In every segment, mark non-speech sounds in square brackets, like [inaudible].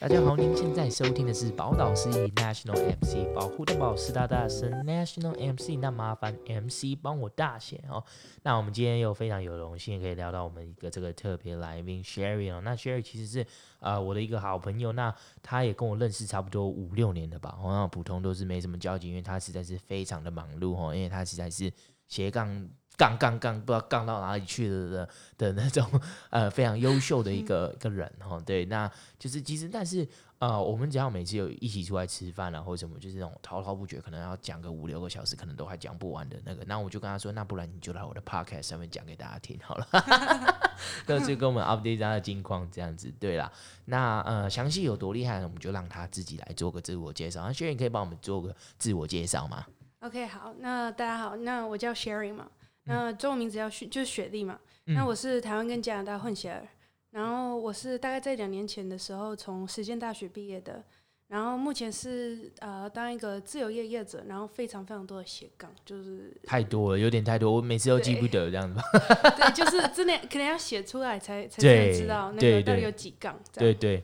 大家好，您现在收听的是宝岛司仪 National MC 保护的宝石大大声 National MC，那麻烦 MC 帮我大写哦。那我们今天又非常有荣幸可以聊到我们一个这个特别来宾 Sherry 哦。那 Sherry 其实是呃我的一个好朋友，那他也跟我认识差不多五六年了吧。哦，像普通都是没什么交集，因为他实在是非常的忙碌哦，因为他实在是斜杠。杠杠杠，不知道杠到哪里去了的 [laughs] 的那种，呃，非常优秀的一个一个人哈。对，那就是其实，但是呃，我们只要每次有一起出来吃饭啊，或者什么，就是那种滔滔不绝，可能要讲个五六个小时，可能都还讲不完的那个。那我就跟他说，那不然你就来我的 podcast 上面讲给大家听好了，[laughs] [laughs] 各自跟我们 update 他的近况这样子。对啦，那呃，详细有多厉害，我们就让他自己来做个自我介绍。那 Sherry 可以帮我们做个自我介绍吗？OK，好，那大家好，那我叫 Sherry 嘛。那中文名字叫雪，就是雪莉嘛。嗯、那我是台湾跟加拿大混血儿，然后我是大概在两年前的时候从实践大学毕业的，然后目前是呃当一个自由业业者，然后非常非常多的斜杠，就是太多了，有点太多，我每次都记不得这样子吧。[laughs] 对，就是真的可能要写出来才才能知道那个到底有几杠。对对。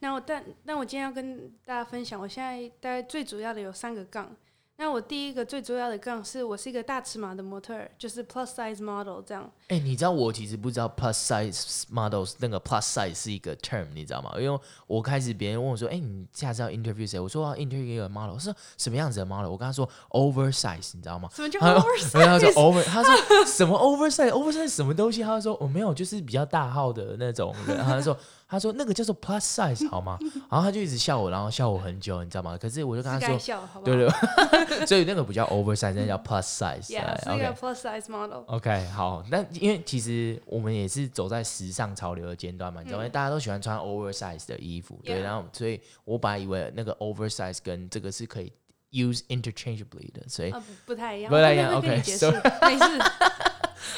那我但那我今天要跟大家分享，我现在大概最主要的有三个杠。那我第一个最重要的杠是我是一个大尺码的模特儿，就是 plus size model 这样。哎、欸，你知道我其实不知道 plus size models 那个 plus size 是一个 term，你知道吗？因为我开始别人问我说，哎、欸，你下次要 interview 谁？我说要 interview 一个 model，说什么样子的 model？我跟他说 oversize，你知道吗？什么叫 oversize？他说 over，他说什么 oversize？oversize 什么东西？他说我、哦、没有，就是比较大号的那种人。他说。他说那个叫做 plus size 好吗？[laughs] 然后他就一直笑我，然后笑我很久，你知道吗？可是我就跟他说，笑好好对对，[laughs] [laughs] 所以那个不叫 oversize，那叫 plus size。Yeah，是一个 plus size model。OK，好，那因为其实我们也是走在时尚潮流的尖端嘛，你知道吗？大家都喜欢穿 oversize 的衣服，对，然后所以我本来以为那个 oversize 跟这个是可以 use interchangeably 的，所以不太一样，不太一样。OK，[laughs] 没事。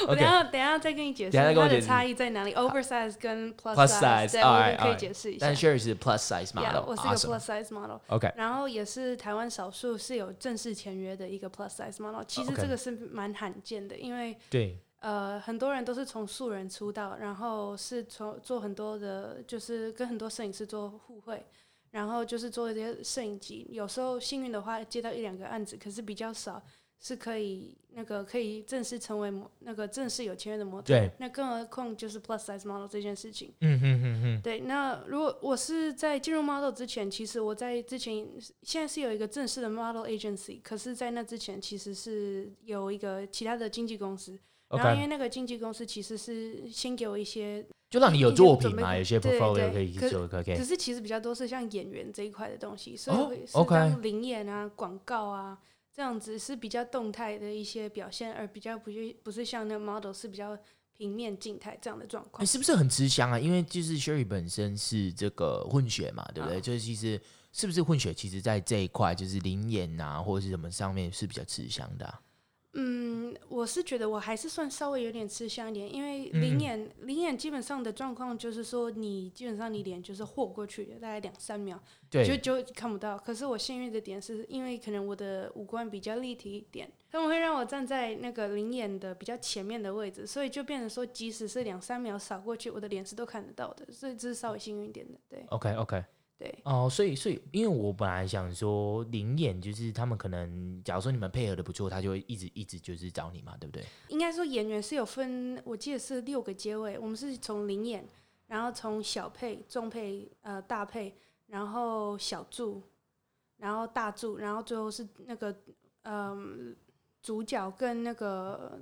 [laughs] 我等下等下再跟你解释它的差异在哪里，oversize 跟 plus size，对，我可以解释一下。但 Sherry 是 plus size model，我是一个 plus size model。OK，然后也是台湾少数是有正式签约的一个 plus size model。其实这个是蛮罕见的，因为对，呃，很多人都是从素人出道，然后是从做很多的，就是跟很多摄影师做互惠，然后就是做一些摄影机。有时候幸运的话接到一两个案子，可是比较少。是可以那个可以正式成为模那个正式有签约的模特，对，那更何况就是 plus size model 这件事情。嗯哼哼哼。对，那如果我是在进入 model 之前，其实我在之前现在是有一个正式的 model agency，可是，在那之前其实是有一个其他的经纪公司。然后因为那个经纪公司其实是先给我一些，就让你有作品嘛，有些 portfolio 可以做。可是其实比较多是像演员这一块的东西，所以是当灵演啊、广告啊。这样子是比较动态的一些表现，而比较不是不是像那个 model 是比较平面静态这样的状况。是不是很吃香啊？因为就是 Sherry 本身是这个混血嘛，对不对？哦、就是其实是不是混血，其实在这一块就是灵演啊或者是什么上面是比较吃香的、啊。嗯，我是觉得我还是算稍微有点吃香一点，因为灵眼灵眼基本上的状况就是说，你基本上你脸就是豁过去，大概两三秒，就就看不到。可是我幸运的点是因为可能我的五官比较立体一点，他们会让我站在那个灵眼的比较前面的位置，所以就变成说，即使是两三秒扫过去，我的脸是都看得到的，所以这是稍微幸运一点的。对，OK OK。对哦，所以所以，因为我本来想说灵演，就是他们可能，假如说你们配合的不错，他就会一直一直就是找你嘛，对不对？应该说演员是有分，我记得是六个阶位，我们是从灵演，然后从小配、中配、呃大配，然后小助，然后大助，然后最后是那个嗯、呃、主角跟那个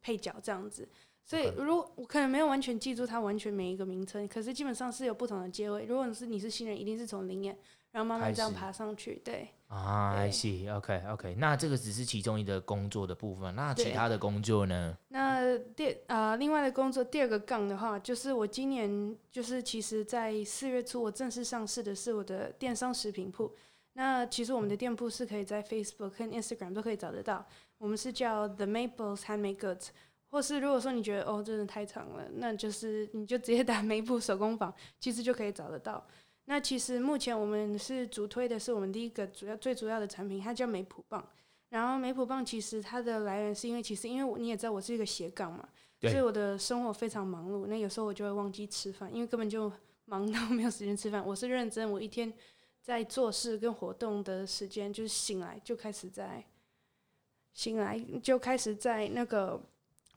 配角这样子。所以，如果我可能没有完全记住它完全每一个名称，可是基本上是有不同的阶位。如果你是你是新人，一定是从零演，然后慢慢这样爬上去。对啊，I see，OK OK，那这个只是其中一个工作的部分，那其他的工作呢？那第呃，另外的工作第二个杠的话，就是我今年就是其实在四月初我正式上市的是我的电商食品铺。那其实我们的店铺是可以在 Facebook 和 Instagram 都可以找得到，我们是叫 The Maples Handmade Goods。或是如果说你觉得哦，真的太长了，那就是你就直接打梅普手工坊，其实就可以找得到。那其实目前我们是主推的是我们第一个主要最主要的产品，它叫梅普棒。然后梅普棒其实它的来源是因为其实因为你也知道我是一个斜杠嘛，所以我的生活非常忙碌。那有时候我就会忘记吃饭，因为根本就忙到没有时间吃饭，我是认真，我一天在做事跟活动的时间，就是醒来就开始在醒来就开始在那个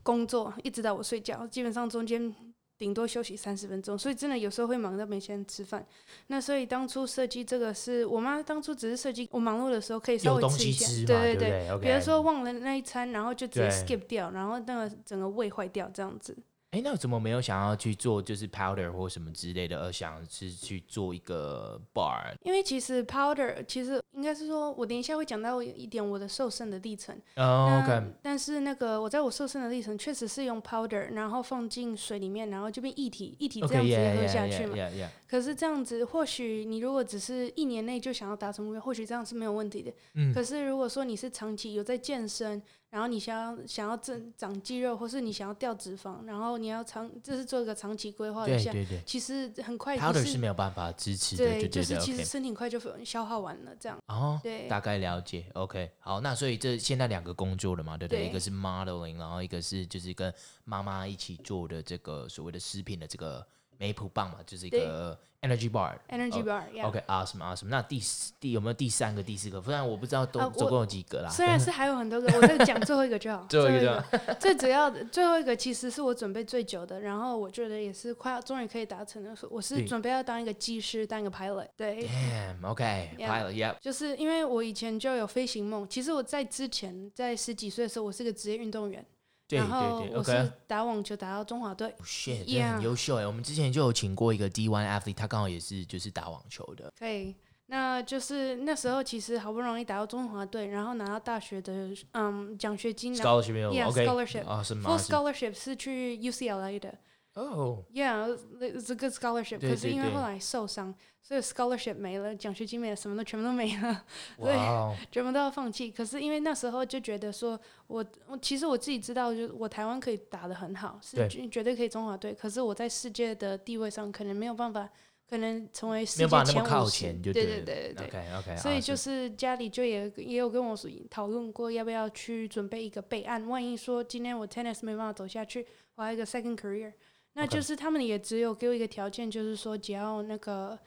工作，一直到我睡觉，基本上中间。顶多休息三十分钟，所以真的有时候会忙到没时间吃饭。那所以当初设计这个是我妈当初只是设计，我忙碌的时候可以稍微吃一下，对对对。比如说忘了那一餐，然后就直接 skip 掉，然后那个整个胃坏掉这样子。哎，那怎么没有想要去做就是 powder 或什么之类的，而想是去做一个 bar？因为其实 powder 其实应该是说，我等一下会讲到一点我的瘦身的历程。哦，OK。但是那个我在我瘦身的历程，确实是用 powder，然后放进水里面，然后就变液体，液体这样子也喝下去嘛。Okay, yeah, yeah, yeah, yeah. 可是这样子，或许你如果只是一年内就想要达成目标，或许这样是没有问题的。嗯。可是如果说你是长期有在健身，然后你想要想要增长肌肉，或是你想要掉脂肪，然后你要长，这是做一个长期规划一下。对对对。其实很快。Powder 是没有办法支持的。对，就是其实身体很快就消耗完了，这样。哦。对。大概了解，OK。好，那所以这现在两个工作了嘛，对不对？对。一个是 modeling，然后一个是就是跟妈妈一起做的这个所谓的食品的这个梅普棒嘛，就是一个。Energy bar，Energy bar，yeah，OK，awesome，awesome。那第第有没有第三个、第四个？不然我不知道都总共有几个啦。虽然是 [laughs] 还有很多个，我再讲 [laughs] 最后一个就好。最后一个，最主要的最后一个其实是我准备最久的，然后我觉得也是快要终于可以达成的。我是准备要当一个技师，当一个 pilot。对。Damn，OK，pilot，yeah。就是因为我以前就有飞行梦。其实我在之前在十几岁的时候，我是个职业运动员。然后我是打网球打到中华队，oh, shit, 真的很优秀哎！我们之前就有请过一个 D1 athlete，他刚好也是就是打网球的。可以，那就是那时候其实好不容易打到中华队，然后拿到大学的嗯奖学金，scholarship，yeah，scholarship，full scholarship 是去 UCLA 的。哦，Yeah，it's a good scholarship。可是因为后来受伤，所以 scholarship 没了，奖学金没了，什么都全部都没了，对. [laughs] 全部都要放弃。可是因为那时候就觉得说，我我其实我自己知道，就我台湾可以打得很好，是绝对可以中华队。可是我在世界的地位上，可能没有办法，可能成为世界前五十。对对对对对。OK OK。所以就是家里就也也有跟我讨论过，要不要去准备一个备案，万一说今天我 tennis 没办法走下去，我还有一个 second career。那就是他们也只有给我一个条件，就是说只要那个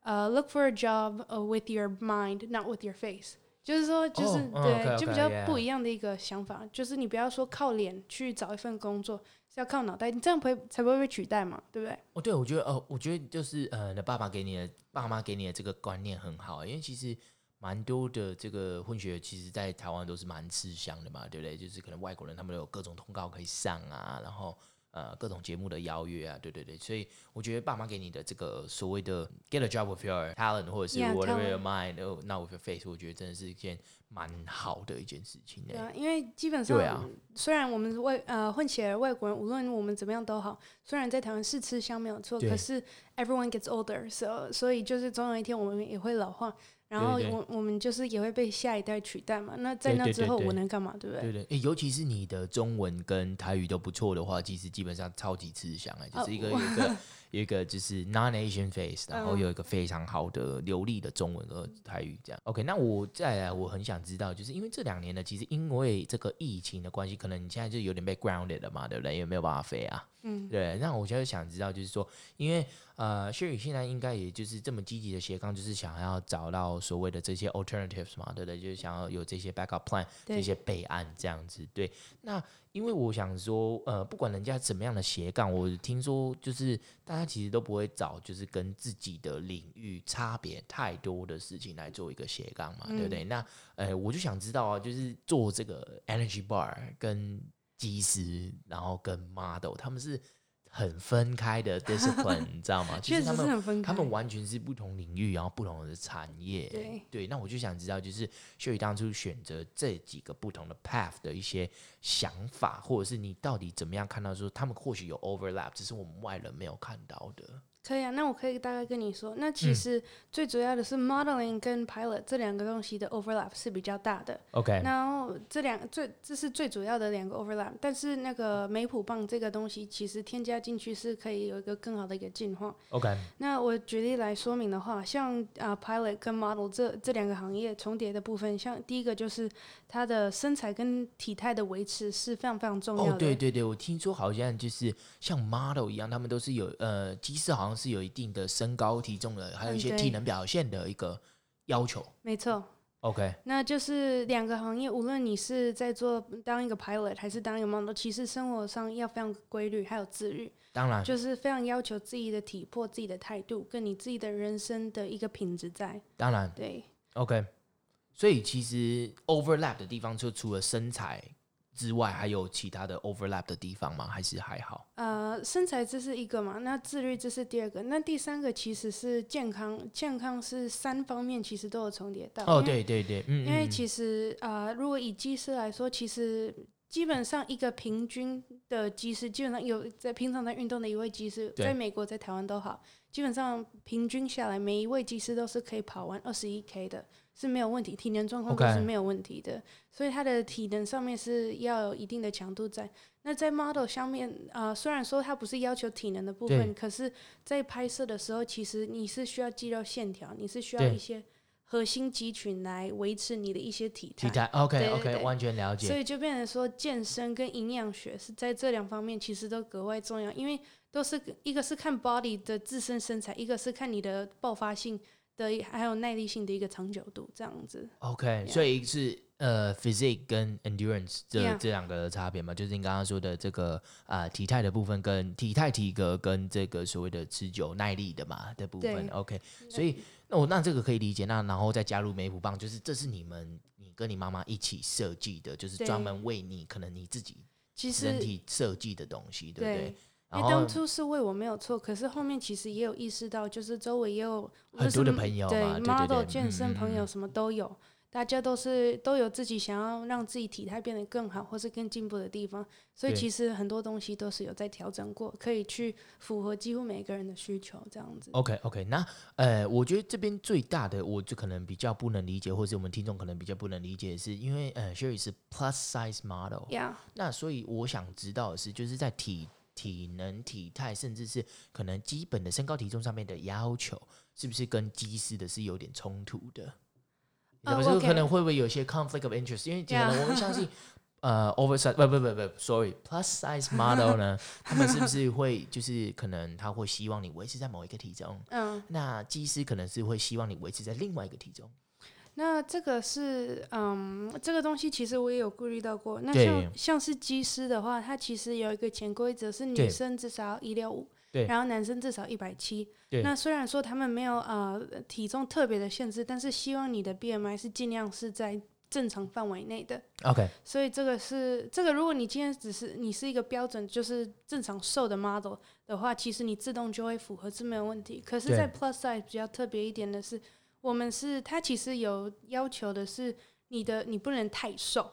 呃、uh,，look for a job with your mind, not with your face，就是说就是、oh, 对，okay, okay, 就比较不一样的一个想法.就是你不要说靠脸去找一份工作，是要靠脑袋，你这样不会才不会被取代嘛，对不对？哦，对，我觉得呃，我觉得就是呃，你的爸爸给你的爸妈给你的这个观念很好，因为其实蛮多的这个混血，其实在台湾都是蛮吃香的嘛，对不对？就是可能外国人他们都有各种通告可以上啊，然后。呃，各种节目的邀约啊，对对对，所以我觉得爸妈给你的这个所谓的 get a job with your talent，或者是 whatever your mind，not with your face，我觉得真的是一件蛮好的一件事情。对啊，因为基本上，啊、虽然我们外呃混血儿外国人，无论我们怎么样都好，虽然在台湾是吃香没有错，可是 everyone gets older，so 所以就是总有一天我们也会老化。然后我我们就是也会被下一代取代嘛，那在那之后我能干嘛，对不对？对对，对，尤其是你的中文跟台语都不错的话，其实基本上超级吃香哎，就是一个、oh, 一个。有一个就是 non-Asian face，然后有一个非常好的流利的中文和台语这样。OK，那我再来，我很想知道，就是因为这两年呢，其实因为这个疫情的关系，可能你现在就有点被 grounded 了嘛，对不对？有没有办法飞啊？嗯，对。那我就想知道，就是说，因为呃，Sherry 现在应该也就是这么积极的斜杠，就是想要找到所谓的这些 alternatives 嘛，对不对？就是想要有这些 backup plan，这些备案这样子。对，那。因为我想说，呃，不管人家怎么样的斜杠，我听说就是大家其实都不会找就是跟自己的领域差别太多的事情来做一个斜杠嘛，嗯、对不对？那呃，我就想知道啊，就是做这个 energy bar 跟技师，然后跟 model，他们是。很分开的 discipline，[laughs] 你知道吗？其实他们他们完全是不同领域，然后不同的产业。对对，那我就想知道，就是 Sherry 当初选择这几个不同的 path 的一些想法，或者是你到底怎么样看到说他们或许有 overlap，只是我们外人没有看到的。可以啊，那我可以大概跟你说，那其实最主要的是 modeling 跟 pilot 这两个东西的 overlap 是比较大的。OK，然后这两最这是最主要的两个 overlap，但是那个梅普棒这个东西其实添加进去是可以有一个更好的一个进化。OK，那我举例来说明的话，像啊、uh, pilot 跟 model 这这两个行业重叠的部分，像第一个就是它的身材跟体态的维持是非常非常重要的。哦，对对对，我听说好像就是像 model 一样，他们都是有呃，即使好像。像是有一定的身高体重的，还有一些体能表现的一个要求。嗯、没错。OK，那就是两个行业，无论你是在做当一个 pilot 还是当一个 model，其实生活上要非常规律，还有自律。当然，就是非常要求自己的体魄、自己的态度，跟你自己的人生的一个品质在。当然，对。OK，所以其实 overlap 的地方，就除了身材。之外还有其他的 overlap 的地方吗？还是还好？呃，身材这是一个嘛，那自律这是第二个，那第三个其实是健康，健康是三方面其实都有重叠到。哦，对对对，嗯，因为其实呃，如果以技师来说，其实基本上一个平均的技师，基本上有在平常在运动的一位技师，在美国在台湾都好，基本上平均下来，每一位技师都是可以跑完二十一 K 的。是没有问题，体能状况都是没有问题的.所以他的体能上面是要有一定的强度在。那在 model 上面，啊、呃，虽然说它不是要求体能的部分，可是，在拍摄的时候，其实你是需要肌肉线条，你是需要一些核心肌群来维持你的一些体态。体态，OK 对对对 OK，完全了解。所以就变成说，健身跟营养学是在这两方面其实都格外重要，因为都是一个是看 body 的自身身材，一个是看你的爆发性。的还有耐力性的一个长久度，这样子。OK，Yeah. 所以是呃，physique 跟 endurance 这.这两个的差别嘛？就是你刚刚说的这个啊、呃，体态的部分跟体态体格跟这个所谓的持久耐力的嘛的部分。OK，所以那我那这个可以理解。那然后再加入美虎棒，就是这是你们你跟你妈妈一起设计的，就是专门为你可能你自己身体设计的东西，对不对？因为当初是为我没有错，可是后面其实也有意识到，就是周围也有很多的朋友对 model 健身朋友什么都有，大家都是都有自己想要让自己体态变得更好或是更进步的地方，所以其实很多东西都是有在调整过，可以去符合几乎每个人的需求这样子。OK OK，那呃，我觉得这边最大的我就可能比较不能理解，或是我们听众可能比较不能理解的是，因为呃，Sherry 是 plus size model，Yeah，那所以我想知道的是，就是在体体能、体态，甚至是可能基本的身高体重上面的要求，是不是跟机师的是有点冲突的？有时候可能会不会有些 conflict of interest？因为可能我们相信，呃，oversize 不不不不，sorry，plus size model 呢，[laughs] 他们是不是会就是可能他会希望你维持在某一个体重？嗯，那机师可能是会希望你维持在另外一个体重。那这个是，嗯，这个东西其实我也有顾虑到过。那像像是机师的话，它其实有一个潜规则是女生至少一六五，然后男生至少一百七。那虽然说他们没有呃体重特别的限制，但是希望你的 BMI 是尽量是在正常范围内的。OK。所以这个是这个，如果你今天只是你是一个标准就是正常瘦的 model 的话，其实你自动就会符合是没有问题。可是，在 Plus Size 比较特别一点的是。我们是，他其实有要求的是，你的你不能太瘦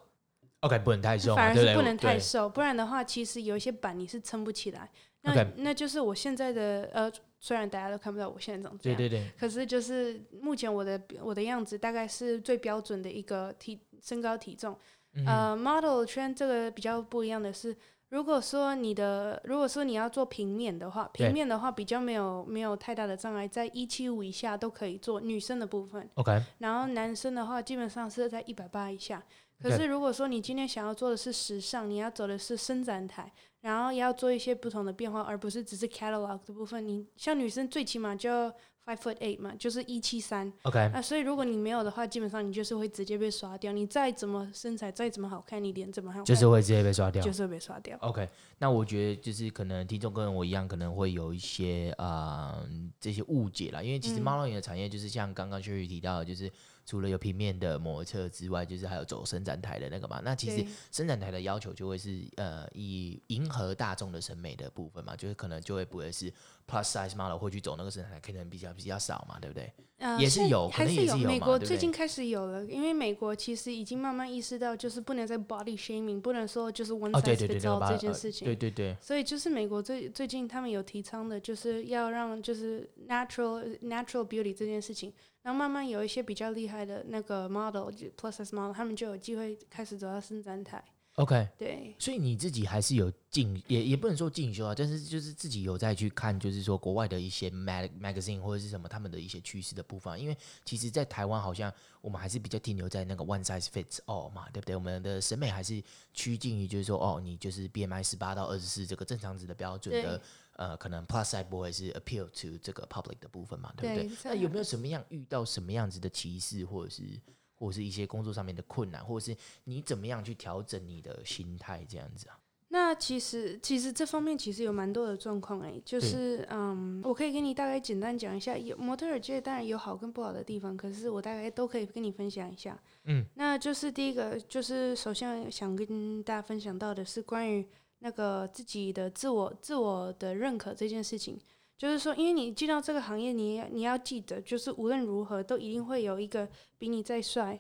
，OK，不能太瘦，反而是不能太瘦，不然的话，其实有一些板你是撑不起来。那.那就是我现在的呃，虽然大家都看不到我现在长这样，对对对，可是就是目前我的我的样子大概是最标准的一个体身高体重。嗯、呃，model 圈这个比较不一样的是。如果说你的，如果说你要做平面的话，平面的话比较没有没有太大的障碍，在一七五以下都可以做女生的部分。OK。然后男生的话，基本上是在一百八以下。可是如果说你今天想要做的是时尚，你要走的是伸展台，然后要做一些不同的变化，而不是只是 catalog 的部分，你像女生最起码就。Five foot eight 嘛，就是一七三。OK，啊，所以如果你没有的话，基本上你就是会直接被刷掉。你再怎么身材，再怎么好看，你脸怎么好看，就是会直接被刷掉，就是会被刷掉。OK，那我觉得就是可能听众跟我一样，可能会有一些啊、呃、这些误解啦。因为其实 modeling 的产业就是像刚刚 Sherry 提到的，就是。除了有平面的模特之外，就是还有走伸展台的那个嘛。那其实伸展台的要求就会是呃，以迎合大众的审美的部分嘛，就是可能就会不会是 plus size model 会去走那个身材，可能比较比较少嘛，对不对？呃、也是有，是可能也是有。美国最近开始有了，因为美国其实已经慢慢意识到，就是不能再 body shaming，不能说就是 one size fits all 这件事情。对对对。所以就是美国最最近他们有提倡的，就是要让就是 natural natural beauty 这件事情。然后慢慢有一些比较厉害的那个 model，就 plus size model，他们就有机会开始走到伸展台。OK，对。所以你自己还是有进，也也不能说进修啊，但是就是自己有在去看，就是说国外的一些 mag magazine 或者是什么他们的一些趋势的部分。因为其实，在台湾好像我们还是比较停留在那个 one size fits all 嘛，对不对？我们的审美还是趋近于就是说，哦，你就是 BMI 十八到二十四这个正常值的标准的。呃，可能 plus size 不会是 appeal to 这个 public 的部分嘛，对不对？对，那有没有什么样遇到什么样子的歧视，或者是或者是一些工作上面的困难，或者是你怎么样去调整你的心态这样子啊？那其实，其实这方面其实有蛮多的状况诶，就是嗯，我可以跟你大概简单讲一下，有模特儿界当然有好跟不好的地方，可是我大概都可以跟你分享一下。嗯，那就是第一个，就是首先想跟大家分享到的是关于那个自己的自我、自我的认可这件事情，就是说，因为你进到这个行业，你你要记得，就是无论如何都一定会有一个比你再帅。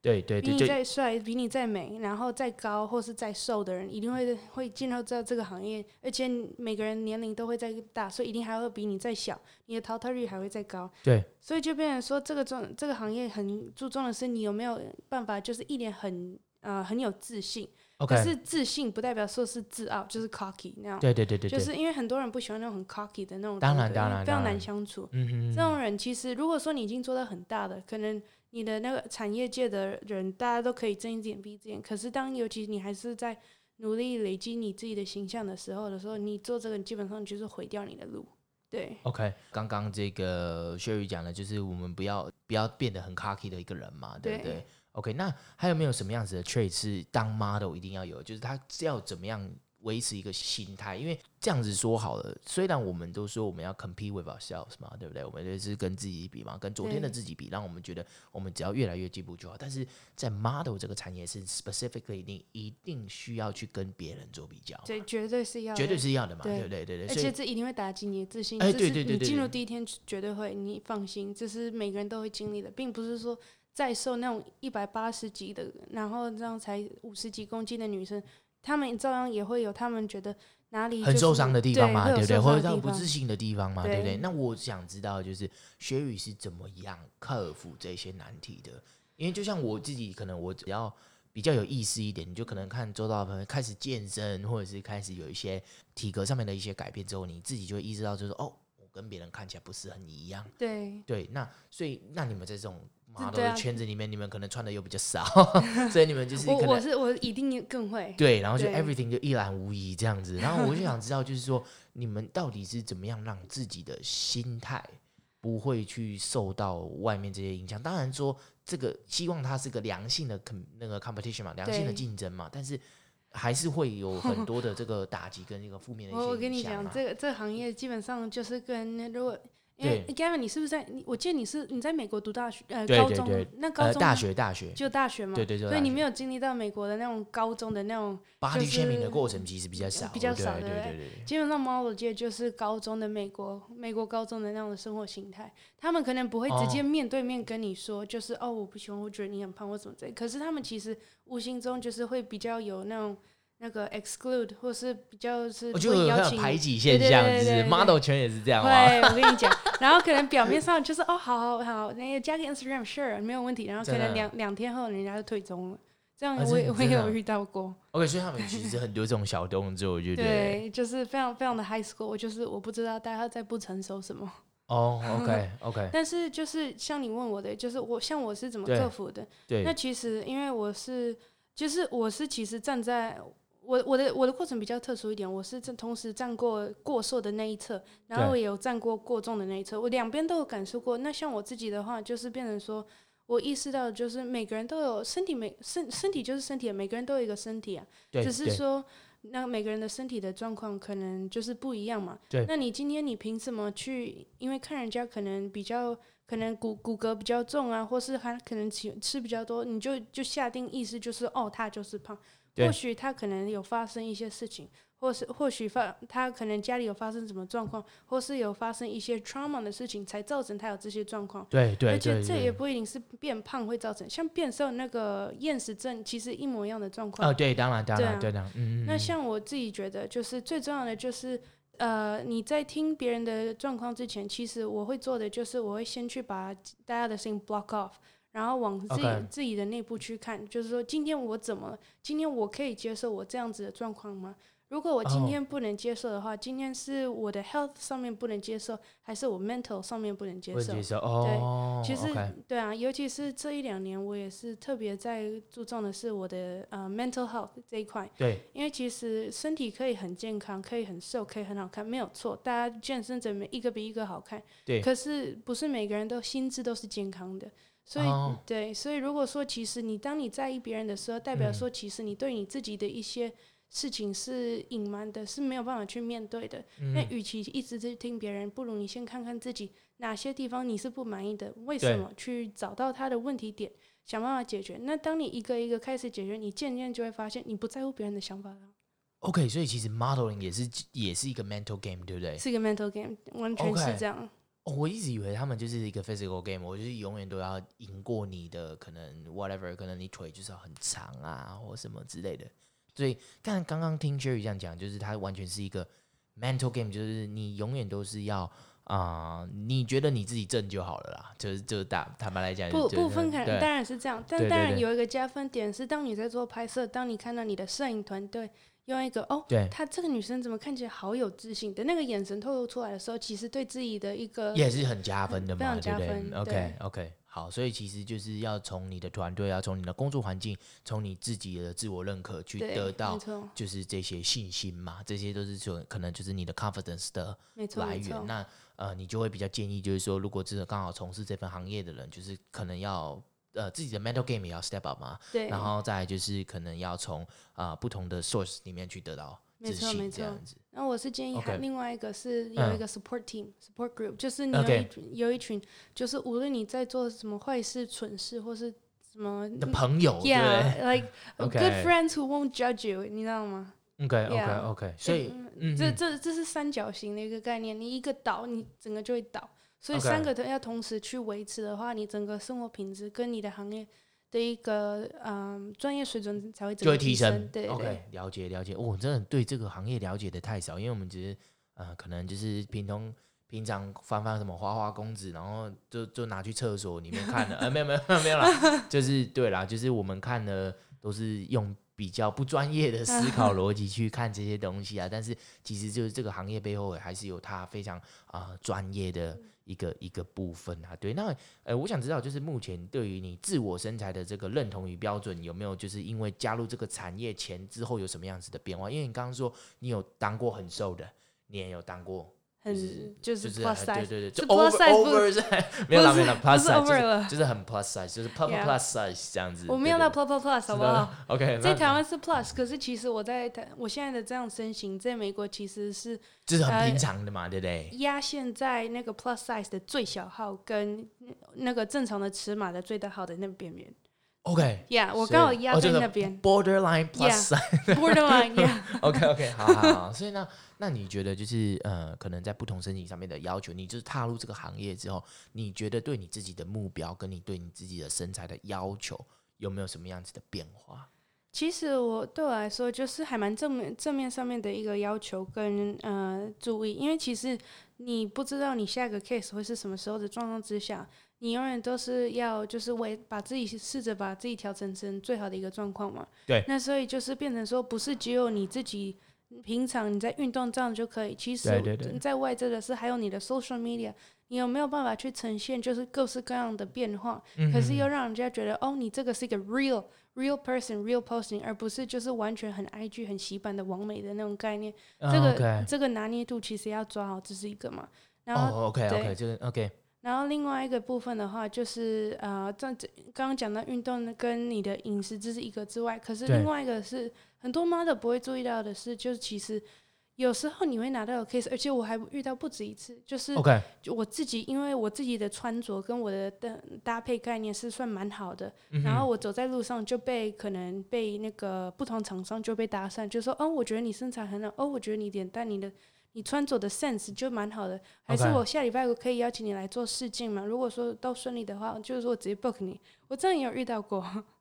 对对对，比你再帅，比你再美，然后再高或是再瘦的人，一定会会进入到这个行业，而且每个人年龄都会再大，所以一定还会比你再小，你的淘汰率还会再高。对，所以就变成说，这个重这个行业很注重的是你有没有办法，就是一脸很呃很有自信。可是自信不代表说是自傲，就是 cocky 那样。对对对对，就是因为很多人不喜欢那种很 cocky 的那种，当然当然，非常难相处。嗯哼，这种人其实如果说你已经做到很大的，可能。你的那个产业界的人，大家都可以睁一只眼闭一只眼。可是，当尤其你还是在努力累积你自己的形象的时候的时候，你做这个基本上就是毁掉你的路。对，OK，刚刚这个 Sherry 讲的，就是我们不要不要变得很 cocky 的一个人嘛，对不对，对？OK，那还有没有什么样子的 trait 是当 model 一定要有？就是他要怎么样？维持一个心态，因为这样子说好了，虽然我们都说我们要 compete with ourselves 嘛，对不对？我们就是跟自己比嘛，跟昨天的自己比，让我们觉得我们只要越来越进步就好。但是在 model 这个产业是 specifically，你一定需要去跟别人做比较，对，绝对是要，绝对是要的嘛，对不对对对。而且这一定会打击你的自信，哎，对对对，你进入第一天绝对会，你放心，这是每个人都会经历的，并不是说再瘦那种一百八十几的，然后这样才五十几公斤的女生。她们照样也会有她们觉得哪里很受伤的地方嘛，对不对？或者让不自信的地方嘛，对不对？那我想知道，就是学语是怎么样克服这些难题的？因为就像我自己，可能我只要比较有意思一点，你就可能看周遭的朋友开始健身，或者是开始有一些体格上面的一些改变之后，你自己就会意识到，就是哦，我跟别人看起来不是很一样。对对，那所以那你们在这种。Model 的圈子里面，你们可能穿的又比较少，[laughs] 所以你们就是可能我我是我一定更会对，然后就 everything 就一览无遗这样子。然后我就想知道，[laughs] 就是说你们到底是怎么样让自己的心态不会去受到外面这些影响？当然说这个希望它是个良性的 com 那个 competition 嘛，良性的竞争嘛，但是还是会有很多的这个打击跟那个负面的一些影响。[laughs] 我跟你讲，这个这个行业基本上就是跟如果。对，Gavin，你是不是在？我记得你是你在美国读大学，呃，对对对高中，那高中、呃、大学大学就大学嘛，对对对，所以你没有经历到美国的那种高中的那种、就是，body shaming 的过程其实比较少，比较少，对对对，对，对，对。基本上 model 界就是高中的美国，美国高中的那种的生活形态，他们可能不会直接面对面跟你说，就是哦，哦，我不喜欢，我觉得你很胖或什么之类，可是他们其实无形中就是会比较有那种。那个 exclude 或是比较是，我觉得有排挤现象，就是 model 圈也是这样。对，我跟你讲，然后可能表面上就是哦，好好好，那个加个 Instagram sure 没有问题，然后可能两两天后人家就退踪了，这样我也我也有遇到过。OK，所以他们其实很多这种小动作，我觉得对，就是非常非常的 high school，我就是我不知道大家在不成熟什么。哦、oh，OK OK，[laughs] 但是就是像你问我的，就是我像我是怎么克服的？对，那其实因为我是，就是我是其实站在。我我的我的过程比较特殊一点，我是同时站过过瘦的那一侧，然后也有站过过重的那一侧，我两边都有感受过。那像我自己的话，就是变成说，我意识到就是每个人都有身体，每身身体就是身体，每个人都有一个身体啊，只是说那每个人的身体的状况可能就是不一样嘛。对，那你今天你凭什么去？因为看人家可能比较可能骨骨骼比较重啊，或是还可能吃吃比较多，你就就下定意识就是哦，他就是胖。或许他可能有发生一些事情，或是或许发他可能家里有发生什么状况，或是有发生一些 trauma 的事情，才造成他有这些状况。对对，而且这也不一定是变胖会造成，像变瘦那个厌食症，其实一模一样的状况。哦，对，当然当然对的，嗯。那像我自己觉得，就是最重要的就是，呃，你在听别人的状况之前，其实我会做的就是，我会先去把大家的事情 block off。然后往自己、okay. 自己的内部去看，就是说，今天我怎么，今天我可以接受我这样子的状况吗？如果我今天不能接受的话，oh. 今天是我的 health 上面不能接受，还是我 mental 上面不能接受？不接受哦。对，其实.对啊，尤其是这一两年，我也是特别在注重的是我的呃 mental health 这一块。对，因为其实身体可以很健康，可以很瘦，可以很好看，没有错。大家健身者每一个比一个好看。对。可是不是每个人都心智都是健康的，所以、oh. 对，所以如果说其实你当你在意别人的时候，代表说其实你对你自己的一些。事情是隐瞒的，是没有办法去面对的。那、嗯、与其一直在听别人，不如你先看看自己哪些地方你是不满意的，为什么？去找到他的问题点，想办法解决。那当你一个一个开始解决，你渐渐就会发现你不在乎别人的想法了。OK，所以其实 modeling 也是也是一个 mental game，对不对？是一个 mental game，完全是这样。Okay. 哦，我一直以为他们就是一个 physical game，我就是永远都要赢过你的，可能 whatever，可能你腿就是要很长啊，或什么之类的。所以，刚刚刚听 Jerry 这样讲，就是他完全是一个 mental game，就是你永远都是要啊、呃，你觉得你自己正就好了啦，就是就大坦白来讲，不不分开，当然是这样，但当然有一个加分点是，当你在做拍摄，当你看到你的摄影团队用一个哦，对，她这个女生怎么看起来好有自信的那个眼神透露出来的时候，其实对自己的一个也是很加分的嘛，对不对？OK OK。好，所以其实就是要从你的团队，啊从你的工作环境，从你自己的自我认可去得到，就是这些信心嘛，这些都是说可能就是你的 confidence 的来源。那呃，你就会比较建议，就是说，如果真的刚好从事这份行业的人，就是可能要呃自己的 mental game 也要 step up 嘛，对，然后再就是可能要从啊、呃、不同的 source 里面去得到。没错没错，然后我是建议还另外一个是有一个 support team、嗯、support group，就是你有一群有一群，就是无论你在做什么坏事、蠢事或是什么的朋友，yeah，like [laughs] [laughs] good friends who won't judge you，你知道吗？OK OK OK，所以这这这是三角形的一个概念，你一个倒，你整个就会倒，所以三个都要同时去维持的话，你整个生活品质跟你的行业。的一个嗯专业水准才会就会提升，对，对，对，OK，了解了解。我、哦、真的对这个行业了解的太少，因为我们只是呃可能就是平通平常翻翻什么花花公子，然后就就拿去厕所里面看了，呃没有没有 [laughs] 没有啦，就是对啦，就是我们看的都是用比较不专业的思考 [laughs] 逻辑去看这些东西啊，但是其实就是这个行业背后还是有它非常啊、呃、专业的。一个一个部分啊，对，那呃，我想知道，就是目前对于你自我身材的这个认同与标准，有没有就是因为加入这个产业前之后有什么样子的变化？因为你刚刚说你有当过很瘦的，你也有当过。很就是 plus size，对对对，就 plus size [laughs] 没有啦没有啦 plus size 就是很 plus size，就是 plus plus size 这样子。我没有到 plus plus plus 好不好？[laughs] OK，在台湾是 plus，可是其实我在台，我现在的这样身形，在美国其实是就是很平常的嘛，对不对？压线在那个 plus size 的最小号跟那个正常的尺码的最大号的那边缘。OK，Yeah，我刚好压在那边。Borderline plus size，Borderline，Yeah。[laughs] OK [laughs] OK，好好好，所以呢。那你觉得就是呃，可能在不同申请上面的要求，你就是踏入这个行业之后，你觉得对你自己的目标跟你对你自己的身材的要求有没有什么样子的变化？其实我对我来说就是还蛮正面正面上面的一个要求跟呃注意，因为其实你不知道你下一个 case 会是什么时候的状况之下，你永远都是要就是为把自己试着把自己调整成最好的一个状况嘛。对。那所以就是变成说，不是只有你自己。平常你在运动这样就可以，其实在外在的是还有你的 social media，你有没有办法去呈现就是各式各样的变化？嗯、可是又让人家觉得哦，你这个是一个 real real person real posting，而不是就是完全很 IG 很洗版的完美的那种概念。这个、oh. 这个拿捏度其实要抓好，这是一个嘛。然后、oh, OK OK 就是 OK。然后另外一个部分的话，就是呃，这刚刚讲到运动跟你的饮食这是一个之外，可是另外一个是。很多 model 不会注意到的是，就是其实有时候你会拿到 case，而且我还遇到不止一次，就是就我自己，因为我自己的穿着跟我的搭搭配概念是算蛮好的，然后我走在路上就被可能被那个不同厂商就被搭讪，就说哦，我觉得你身材很好，哦，我觉得你脸蛋，你的你穿着的 sense 就蛮好的，还是我下礼拜我可以邀请你来做试镜嘛？如果说都顺利的话，就是说我直接 book 你，我真的也有遇到过。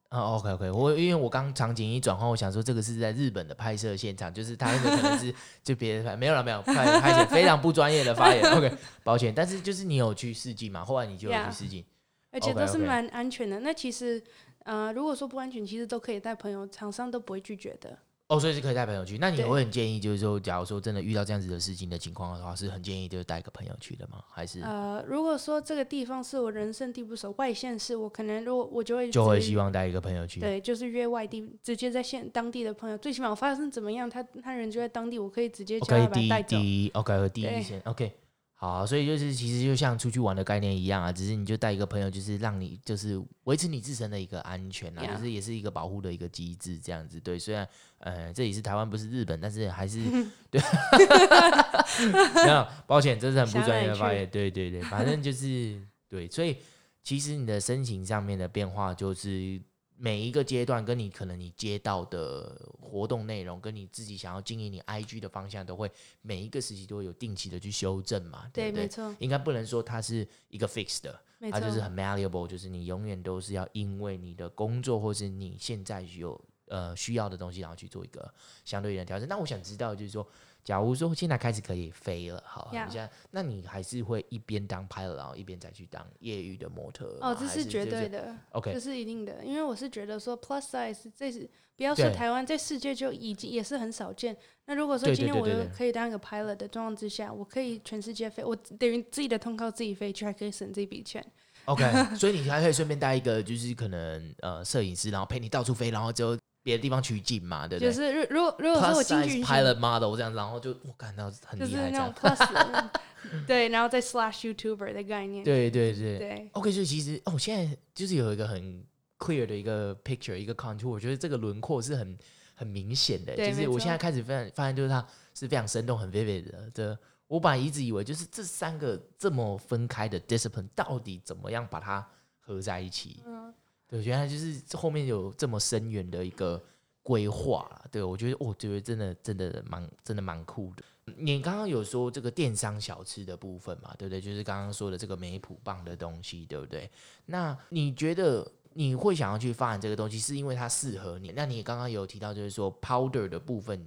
啊、oh，OK OK，我因为我刚场景一转换，我想说这个是在日本的拍摄现场，就是他那个可能是 [laughs] 就别人拍，没有了没有，拍拍起来非常不专业的发言，OK，[laughs] 抱歉，但是就是你有去试镜嘛，后来你就有去试镜，yeah, 而且都是蛮安全的。Okay, okay. 那其实呃，如果说不安全，其实都可以带朋友，厂商都不会拒绝的。哦，所以是可以带朋友去。那你会很建议，就是说，假如说真的遇到这样子的事情的情况的话，是很建议就是带一个朋友去的吗？还是呃，如果说这个地方是我人生地不熟，外县市，我可能如果我就会就会希望带一个朋友去。对，就是约外地，直接在现当地的朋友，最起码我发生怎么样，他他人就在当地，我可以直接叫他把他带走。OK，和第一先 OK。好，所以就是其实就像出去玩的概念一样啊，只是你就带一个朋友，就是让你就是维持你自身的一个安全啊.就是也是一个保护的一个机制这样子。对，虽然呃这里是台湾不是日本，但是还是 [laughs] 对。[laughs] 没有，抱歉，这是很不专业的发言。对对对，反正就是对，所以其实你的身形上面的变化就是。每一个阶段，跟你可能你接到的活动内容，跟你自己想要经营你 IG 的方向，都会每一个时期都会有定期的去修正嘛？对不，对，没错。应该不能说它是一个 fix 的，它就是很 malleable，就是你永远都是要因为你的工作或是你现在有呃需要的东西，然后去做一个相对应的调整。那我想知道，就是说。假如说现在开始可以飞了，好，你现在，那你还是会一边当 pilot，然后一边再去当业余的模特？哦，这是绝对的，OK，这是一定的，因为我是觉得说 plus size 这是不要说台湾，在世界就已经也是很少见。那如果说今天我可以当一个 pilot 的状况之下，我可以全世界飞，我等于自己的通告自己飞去，还可以省这笔钱。OK，所以你还可以顺便带一个，就是可能呃摄影师，然后陪你到处飞，然后就。别的地方取景嘛，对不对？就是如果如果说我进去 pilot model 这样，然后就我感到很厉害这样。Plus, 对，然后再 slash YouTuber 的概念。对对对。对。OK，所以其实哦，现在就是有一个很 clear 的一个 picture，一个 contour，我觉得这个轮廓是很很明显的。就是我现在开始发现，发现就是它是非常生动、很 vivid 的。这我本来一直以为就是这三个这么分开的 discipline，到底怎么样把它合在一起？嗯。对，原来就是后面有这么深远的一个规划。对，我觉得，我觉得真的真的蛮真的蛮酷的。你刚刚有说这个电商小吃的部分嘛？对不对？就是刚刚说的这个梅普棒的东西，对不对？那你觉得你会想要去发展这个东西，是因为它适合你？那你刚刚有提到，就是说 powder 的部分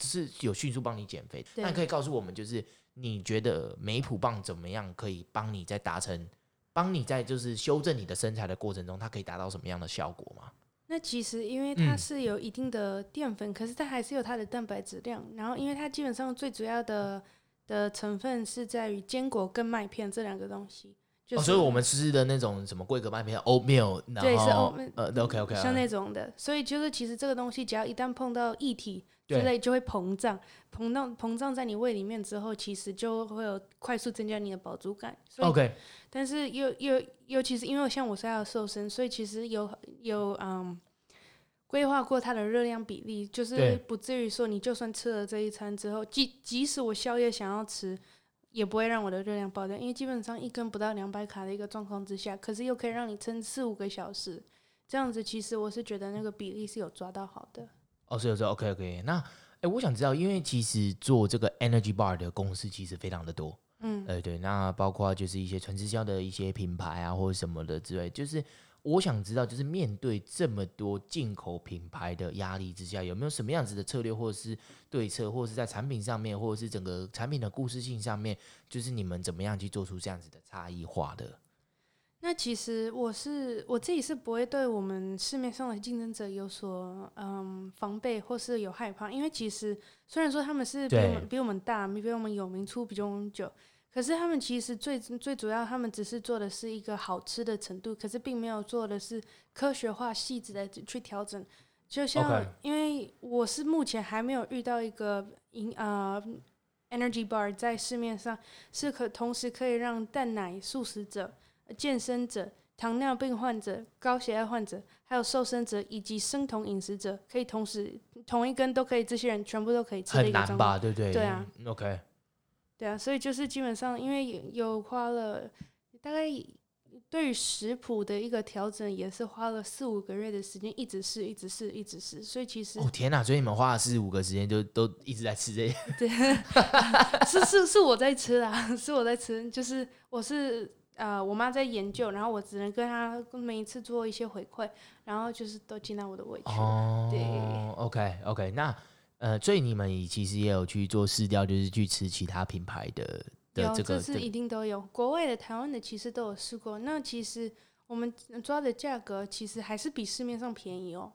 是有迅速帮你减肥。对那你可以告诉我们，就是你觉得梅普棒怎么样可以帮你在达成？帮你在就是修正你的身材的过程中，它可以达到什么样的效果吗？那其实因为它是有一定的淀粉，嗯、可是它还是有它的蛋白质量。然后因为它基本上最主要的的成分是在于坚果跟麦片这两个东西。就是、哦，所以我们吃的那种什么桂格麦片、oatmeal，对，是 oatmeal，呃，OK OK，像那种的。所以就是其实这个东西只要一旦碰到液体。之类就会膨胀，膨胀膨胀在你胃里面之后，其实就会有快速增加你的饱足感。OK，但是又又尤其是因为像我是要瘦身，所以其实有有嗯规划过它的热量比例，就是不至于说你就算吃了这一餐之后，即即使我宵夜想要吃，也不会让我的热量爆掉，因为基本上一根不到两百卡的一个状况之下，可是又可以让你撑四五个小时，这样子其实我是觉得那个比例是有抓到好的。哦，是是，OK OK。那，哎、欸，我想知道，因为其实做这个 Energy Bar 的公司其实非常的多，嗯，呃，对。那包括就是一些纯直销的一些品牌啊，或者什么的之类。就是我想知道，就是面对这么多进口品牌的压力之下，有没有什么样子的策略，或者是对策，或者是在产品上面，或者是整个产品的故事性上面，就是你们怎么样去做出这样子的差异化的？那其实我是我自己是不会对我们市面上的竞争者有所嗯防备或是有害怕，因为其实虽然说他们是比我们比我们大，比我们有名，出比我们久，可是他们其实最最主要，他们只是做的是一个好吃的程度，可是并没有做的是科学化细致的去调整。就像因为我是目前还没有遇到一个营呃 Energy Bar 在市面上是可同时可以让蛋奶素食者。健身者、糖尿病患者、高血压患者，还有瘦身者以及生酮饮食者，可以同时同一根都可以，这些人全部都可以吃。很难吧？对不对？对啊。OK。对啊，所以就是基本上，因为有花了大概对于食谱的一个调整，也是花了四五个月的时间，一直试，一直试，一直试。所以其实哦天哪！所以你们花了四五个时间，就都一直在吃这些？对，[laughs] 是是是我在吃啊，是我在吃，就是我是。呃，我妈在研究，然后我只能跟她每一次做一些回馈，然后就是都进到我的委屈。哦，对，OK OK，那呃，所以你们其实也有去做试调，就是去吃其他品牌的的这个，这是一定都有，国外的、台湾的其实都有试过。那其实我们抓的价格其实还是比市面上便宜哦。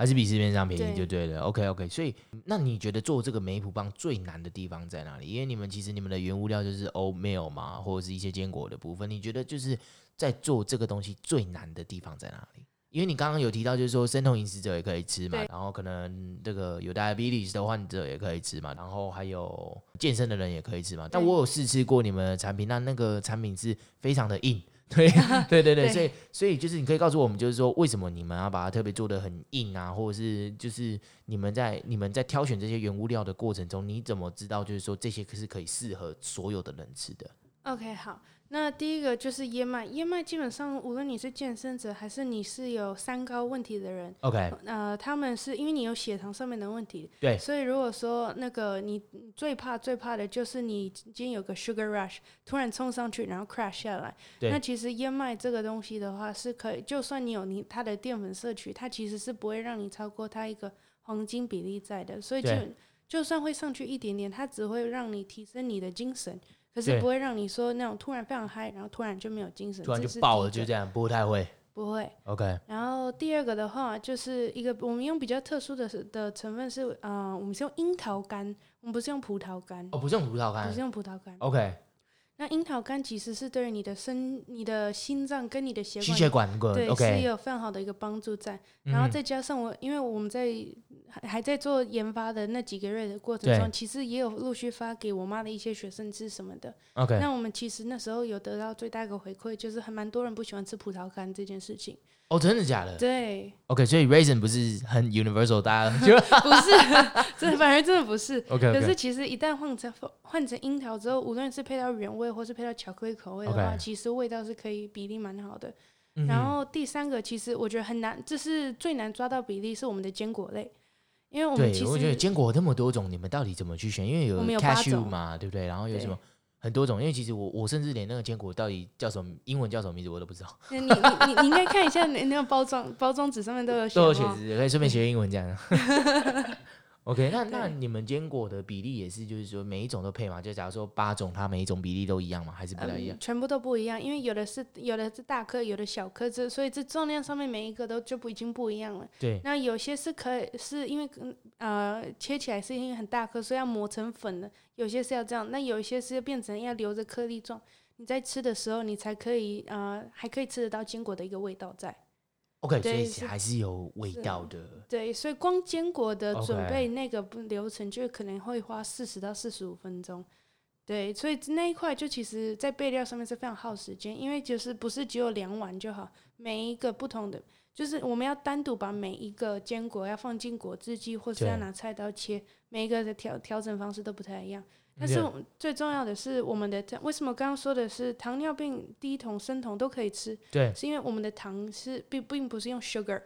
还是比市面上便宜就对了。对 OK OK，所以那你觉得做这个梅普棒最难的地方在哪里？因为你们其实你们的原物料就是 oatmeal 嘛，或者是一些坚果的部分。你觉得就是在做这个东西最难的地方在哪里？因为你刚刚有提到，就是说生酮饮食者也可以吃嘛，然后可能这个有 diabetes 的患者也可以吃嘛，然后还有健身的人也可以吃嘛。但我有试吃过你们的产品，那那个产品是非常的硬，[laughs] 对 [laughs] 对对对，所以所以就是你可以告诉我们，就是说为什么你们要把它特别做的很硬啊，或者是就是你们在你们在挑选这些原物料的过程中，你怎么知道就是说这些是可以适合所有的人吃的？OK，好。那第一个就是燕麦，燕麦基本上无论你是健身者还是你是有三高问题的人，OK，呃，他们是因为你有血糖上面的问题，对，所以如果说那个你最怕最怕的就是你今天有个 sugar rush 突然冲上去然后 crash 下来，对，那其实燕麦这个东西的话是可以，就算你有你它的淀粉摄取，它其实是不会让你超过它一个黄金比例在的，所以就就算会上去一点点，它只会让你提升你的精神。可是不会让你说那种突然非常嗨，然后突然就没有精神，突然就爆了，就这样，不太会，不会。OK。然后第二个的话，就是一个我们用比较特殊的的成分是，呃，我们是用樱桃干，我们不是用葡萄干。哦，不是用葡萄干，不是用葡萄干。OK。那樱桃干其实是对于你的身、你的心脏跟你的血管，血管对是有非常好的一个帮助在。嗯、然后再加上我，因为我们在还还在做研发的那几个月的过程中，其实也有陆续发给我妈的一些学生吃什么的。OK，那我们其实那时候有得到最大一个回馈，就是还蛮多人不喜欢吃葡萄干这件事情。哦，真的假的？对。OK，所以 raisin 不是很 universal，大家 [laughs] 就不是，这反而真的不是。OK，, okay. 可是其实一旦换成换成樱桃之后，无论是配到原味或是配到巧克力口味的话.其实味道是可以比例蛮好的。嗯、然后第三个，其实我觉得很难，这是最难抓到比例，是我们的坚果类，因为我们其实我觉得坚果那么多种，你们到底怎么去选？因为有 cashew 嘛，对不对？然后有什么？很多种，因为其实我我甚至连那个坚果到底叫什么英文叫什么名字我都不知道。你你你你应该看一下那那个包装包装纸上面都有写，[laughs] 都有写字，可以顺便学英文这样。[laughs] OK，那那你们坚果的比例也是，就是说每一种都配嘛？就假如说八种，它每一种比例都一样吗？还是不太一样？嗯，全部都不一样，因为有的是有的是大颗，有的小颗，这所以这重量上面每一个都就不已经不一样了。对。那有些是可以是因为呃切起来是因为很大颗，所以要磨成粉的；有些是要这样，那有一些是变成要留着颗粒状，你在吃的时候你才可以呃还可以吃得到坚果的一个味道在。OK，所以还是有味道的。对，所以光坚果的准备那个流程就可能会花四十到四十五分钟。对，所以那一块就其实在备料上面是非常耗时间，因为就是不是只有两碗就好，每一个不同的，就是我们要单独把每一个坚果要放进果汁机，或是要拿菜刀切，每一个的调调整方式都不太一样。但是最重要的是，我们的为什么刚刚说的是糖尿病、低酮、生酮都可以吃？对，是因为我们的糖是并并不是用 sugar。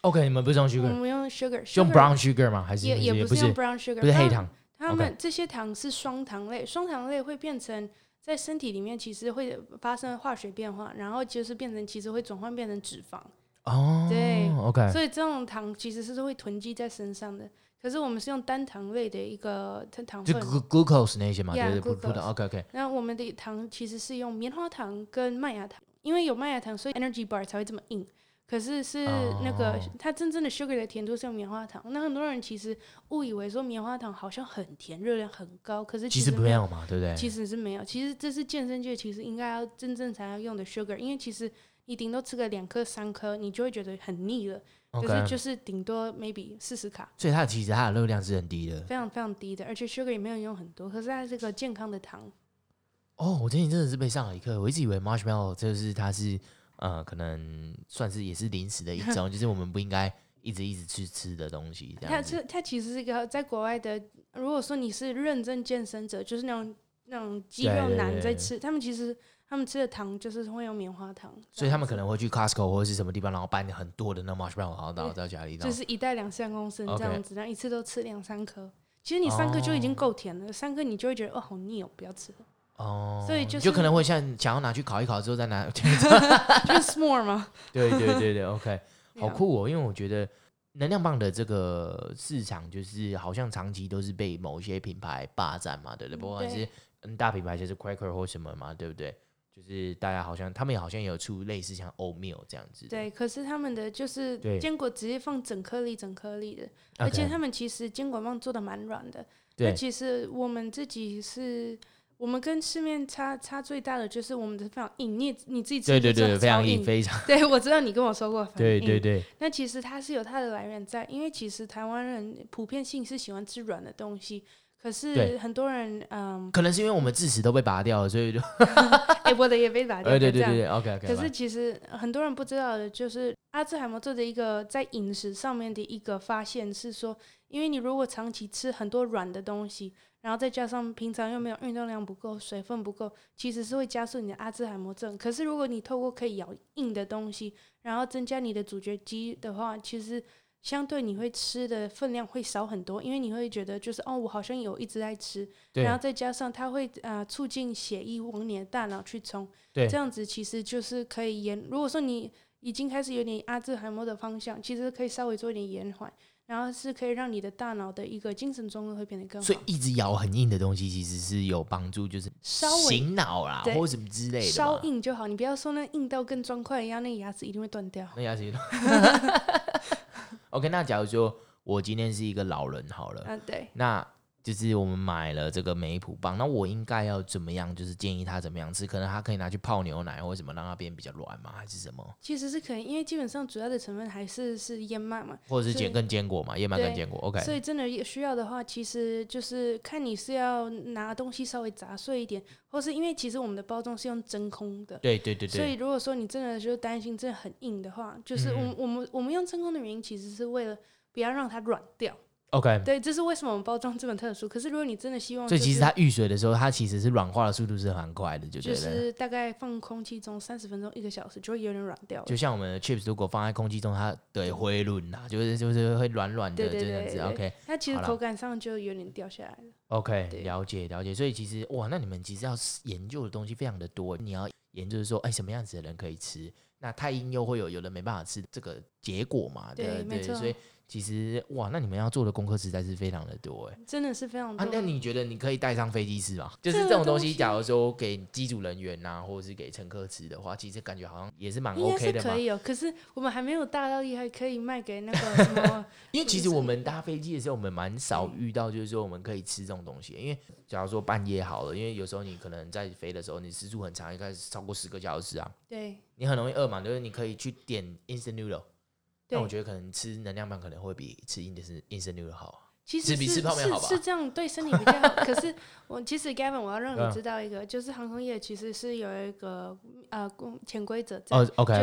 OK，你们不是用 sugar？我们用 sugar，用 brown sugar 吗？还是也也不是用 brown sugar，不是黑糖。他们这些糖是双糖类，双糖类会变成在身体里面其实会发生化学变化，然后就是变成其实会转换变成脂肪。哦，对，OK。所以这种糖其实是会囤积在身上的。可是我们是用单糖类的一个糖分，就 glucose 那些嘛，yeah, 对对对，OK OK。那我们的糖其实是用棉花糖跟麦芽糖，因为有麦芽糖，所以 energy bar 才会这么硬。可是是那个、oh. 它真正的 sugar 的甜度是用棉花糖。那很多人其实误以为说棉花糖好像很甜，热量很高，可是其实，其实没有嘛，对不对？其实是没有，其实这是健身界其实应该要真正才要用的 sugar，因为其实你顶多吃个两颗三颗，你就会觉得很腻了。可是就是顶多 maybe 四十卡，所以它其实它的热量是很低的，非常非常低的，而且 sugar 也没有用很多，可是它是个健康的糖。哦，我今天真的是被上了一课，我一直以为 marshmallow 就是它是呃，可能算是也是零食的一种，[laughs] 就是我们不应该一直一直去吃的东西。它这它其实是一个在国外的，如果说你是认真健身者，就是那种那种肌肉男在吃，他们其实。他们吃的糖就是会用棉花糖，所以他们可能会去 Costco 或者是什么地方，然后搬很多的那 marshmallow，然后到到家里，就是一袋两三公升这样子，然后一次都吃两三颗。其实你三颗就已经够甜了，三颗你就会觉得哦好腻哦，不要吃了。哦，所以就就可能会像想要拿去烤一烤之后再拿，[laughs] 就是 s'more 吗？[laughs] 对对对对，OK，[laughs] 好酷哦，因为我觉得能量棒的这个市场就是好像长期都是被某一些品牌霸占嘛，对不对？不管是大品牌就是 Quaker 或什么嘛，对不对？就是大家好像他们也好像有出类似像 oatmeal 这样子。对，可是他们的就是坚果直接放整颗粒、整颗粒的，而且他们其实坚果棒做的蛮软的。对，其实我们自己是。我们跟市面差差最大的就是我们的非常硬，你你自己吃的对对对，非常硬，非常。对，我知道你跟我说过。[laughs] 对对对。那其实它是有它的来源在，因为其实台湾人普遍性是喜欢吃软的东西，可是很多人嗯。可能是因为我们智齿都被拔掉了，所以就。[laughs] 哎、欸，我的也被拔掉了。[laughs] 对对对对，OK OK。可是其实很多人不知道的就是阿兹海默症的一个在饮食上面的一个发现是说，因为你如果长期吃很多软的东西。然后再加上平常又没有运动量不够，水分不够，其实是会加速你的阿兹海默症。可是如果你透过可以咬硬的东西，然后增加你的咀嚼肌的话，其实相对你会吃的分量会少很多，因为你会觉得就是哦，我好像有一直在吃。然后再加上它会呃促进血液往你的大脑去冲，对这样子其实就是可以延。如果说你已经开始有点阿兹海默的方向，其实可以稍微做一点延缓。然后是可以让你的大脑的一个精神状态会变得更好。所以一直咬很硬的东西，其实是有帮助，就是稍微醒脑啦，或者什么之类的。稍硬就好，你不要说那硬到跟砖块一样，那个牙齿一定会断掉。那牙齿。[laughs] OK，那假如说我今天是一个老人好了，啊对，那。就是我们买了这个梅普棒，那我应该要怎么样？就是建议他怎么样吃？可能他可以拿去泡牛奶，或者什么让它变比较软吗？还是什么？其实是可以，因为基本上主要的成分还是是燕麦嘛，或者是坚跟坚果嘛，燕麦跟坚果。OK。所以真的需要的话，其实就是看你是要拿东西稍微砸碎一点，或是因为其实我们的包装是用真空的。对对对对。所以如果说你真的就担心真的很硬的话，就是我们、嗯、我们我们用真空的原因，其实是为了不要让它软掉。OK，对，这是为什么我们包装这么特殊。可是如果你真的希望，所以其实它遇水的时候，它其实是软化的速度是蛮快的，就就是大概放空气中三十分钟一个小时，就会有点软掉。就像我们的 chips，如果放在空气中，它对会软呐，就是就是会软软的这样子。OK，那其实口感上就有点掉下来了。OK，了解了解。所以其实哇，那你们其实要研究的东西非常的多。你要研究说，哎，什么样子的人可以吃？那太硬又会有有人没办法吃这个结果嘛？对对，对，所以。其实哇，那你们要做的功课实在是非常的多哎，真的是非常多。啊，那你觉得你可以带上飞机吃吗？就是这种东西，假如说给机组人员呐、啊，或者是给乘客吃的话，其实感觉好像也是蛮 OK 的嘛。可以哦，可是我们还没有大到厉害，可以卖给那个什么。[laughs] 因为其实我们搭飞机的时候，我们蛮少遇到，就是说我们可以吃这种东西。因为假如说半夜好了，因为有时候你可能在飞的时候，你时速很长，应该是超过十个小时啊。对。你很容易饿嘛，就是你可以去点 instant noodle。但我觉得可能吃能量棒可能会比吃硬的是 instant noodle 好。其实是比吃泡面好吧？是这样，对身体比较好。可是 [laughs] 我其实 Gavin，我要让你知道一个，就是航空业其实是有一个呃潜规则在，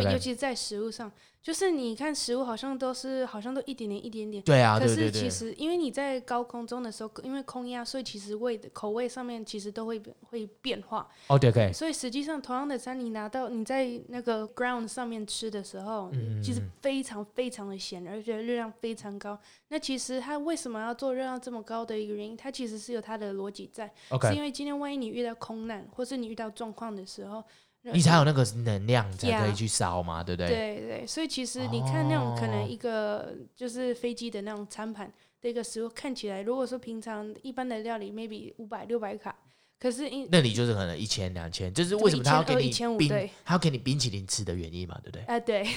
就尤其在食物上。就是你看食物好像都是好像都一点点一点点，对啊，可是其实因为你在高空中的时候，因为空压，所以其实味的口味上面其实都会会变化。哦，对，对。所以实际上同样的餐，你拿到你在那个 ground 上面吃的时候，嗯，其实非常非常的咸，而且热量非常高。那其实它为什么要做热量这么高的一个原因，它其实是有它的逻辑在是因为今天万一你遇到空难，或是你遇到状况的时候。你才有那个能量才可以去烧嘛对不对？对对，所以其实你看那种可能一个就是飞机的那种餐盘的一个食物，看起来如果说平常一般的料理，maybe 五百六百卡，可是因那里就是可能一千两千，就是为什么他要给你冰，对他要给你冰淇淋吃的原因嘛，对不对？啊、呃，对，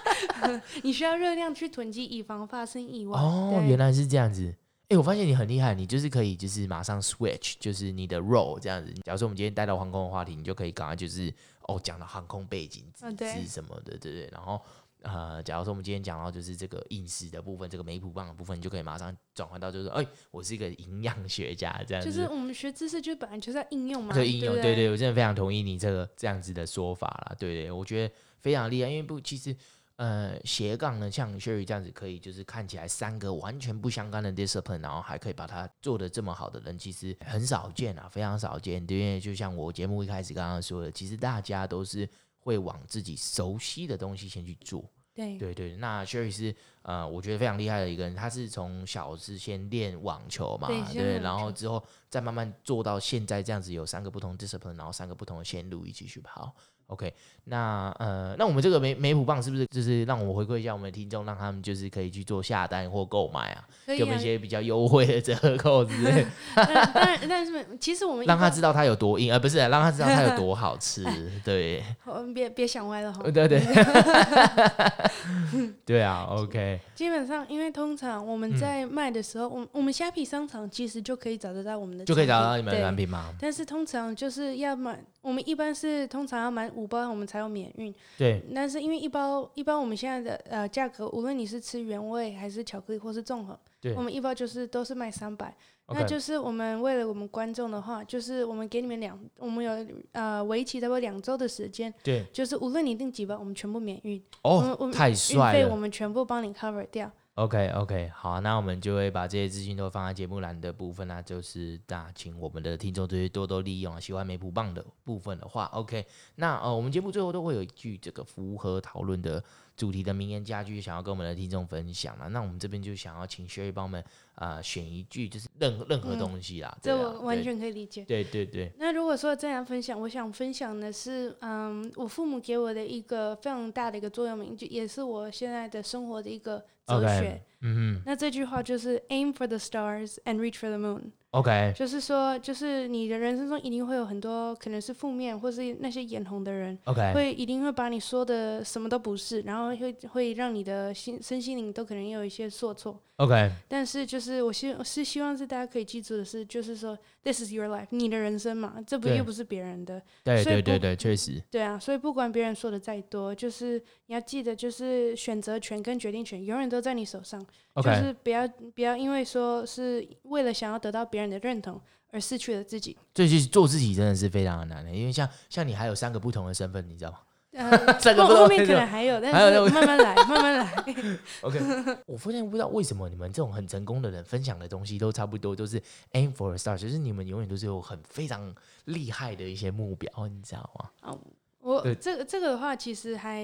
[laughs] 你需要热量去囤积，以防发生意外。哦，原来是这样子。哎、欸，我发现你很厉害，你就是可以，就是马上 switch，就是你的 role 这样子。假如说我们今天带到航空的话题，你就可以赶快就是哦讲到航空背景知识什么的，对不对？然后呃，假如说我们今天讲到就是这个饮食的部分，这个梅普棒的部分，你就可以马上转换到就是哎、欸，我是一个营养学家这样子。就是我们学知识就本来就是要应用嘛，对应用，对对，对，我真的非常同意你这个这样子的说法啦，对对，我觉得非常厉害，因为不其实。呃，斜杠呢，像 Sherry 这样子，可以就是看起来三个完全不相干的 discipline，然后还可以把它做的这么好的人，其实很少见啊，非常少见。因为就像我节目一开始刚刚说的，其实大家都是会往自己熟悉的东西先去做。对对对，那 Sherry 是呃，我觉得非常厉害的一个人。他是从小是先练网球嘛，对，对，然后之后再慢慢做到现在这样子，有三个不同 discipline，然后三个不同的线路一起去跑。OK，那呃，那我们这个梅梅普棒是不是就是让我回馈一下我们的听众，让他们就是可以去做下单或购买啊，给、啊、我们一些比较优惠的折扣之类。[laughs] 当然，但是其实我们让他知道它有多硬，而、呃、不是让他知道它有多好吃。[laughs] 对，别别想歪了哈。对对。对 [laughs] 啊，OK。基本上，因为通常我们在卖的时候，嗯、我我们虾皮商场其实就可以找得到我们的，就可以找到你们的产品吗？但是通常就是要买，我们一般是通常要买五包，我们才有免运。对。但是因为一包一包我们现在的呃价格，无论你是吃原味还是巧克力或是综合，对，我们一包就是都是卖三百。那就是我们为了我们观众的话，就是我们给你们两，我们有呃为期差不多两周的时间，对，就是无论你订几包，我们全部免运。哦，我们太帅了！运费我们全部帮你 cover 掉。OK OK，好，那我们就会把这些资讯都放在节目栏的部分，那就是大家请我们的听众就是多多利用啊。喜欢梅普棒的部分的话，OK，那呃，我们节目最后都会有一句这个符合讨论的主题的名言佳句，想要跟我们的听众分享了。那我们这边就想要请 Sherry 帮我们啊、呃、选一句，就是任何任何东西啦。这、嗯、我完全可以理解。对对对，对。那如果说这样分享，我想分享的是，嗯，我父母给我的一个非常大的一个座右铭，就也是我现在的生活的一个哲学。Okay. 嗯嗯。那这句话就是 “Aim for the stars and reach for the moon”。 OK，就是说，就是你的人生中一定会有很多可能是负面，或是那些眼红的人，OK，会一定会把你说的什么都不是，然后会会让你的心身心灵都可能有一些受挫。OK，但是就是我希是希望是大家可以记住的是，就是说，This is your life，你的人生嘛，这不又不是别人的。对对对对，确实。对啊，所以不管别人说的再多，就是你要记得，就是选择权跟决定权永远都在你手上。就是不要不要因为说是为了想要得到别人的认同而失去了自己。所以其实做自己真的是非常的难的，因为像像你还有三个不同的身份，你知道吗？呃，[laughs] 后后面可能还有，但是 [laughs] 慢慢来，慢慢来。[laughs] OK，我发现不知道为什么你们这种很成功的人分享的东西都差不多，都是 aim for a star，就是你们永远都是有很非常厉害的一些目标，你知道吗？啊，我这个这个的话，其实还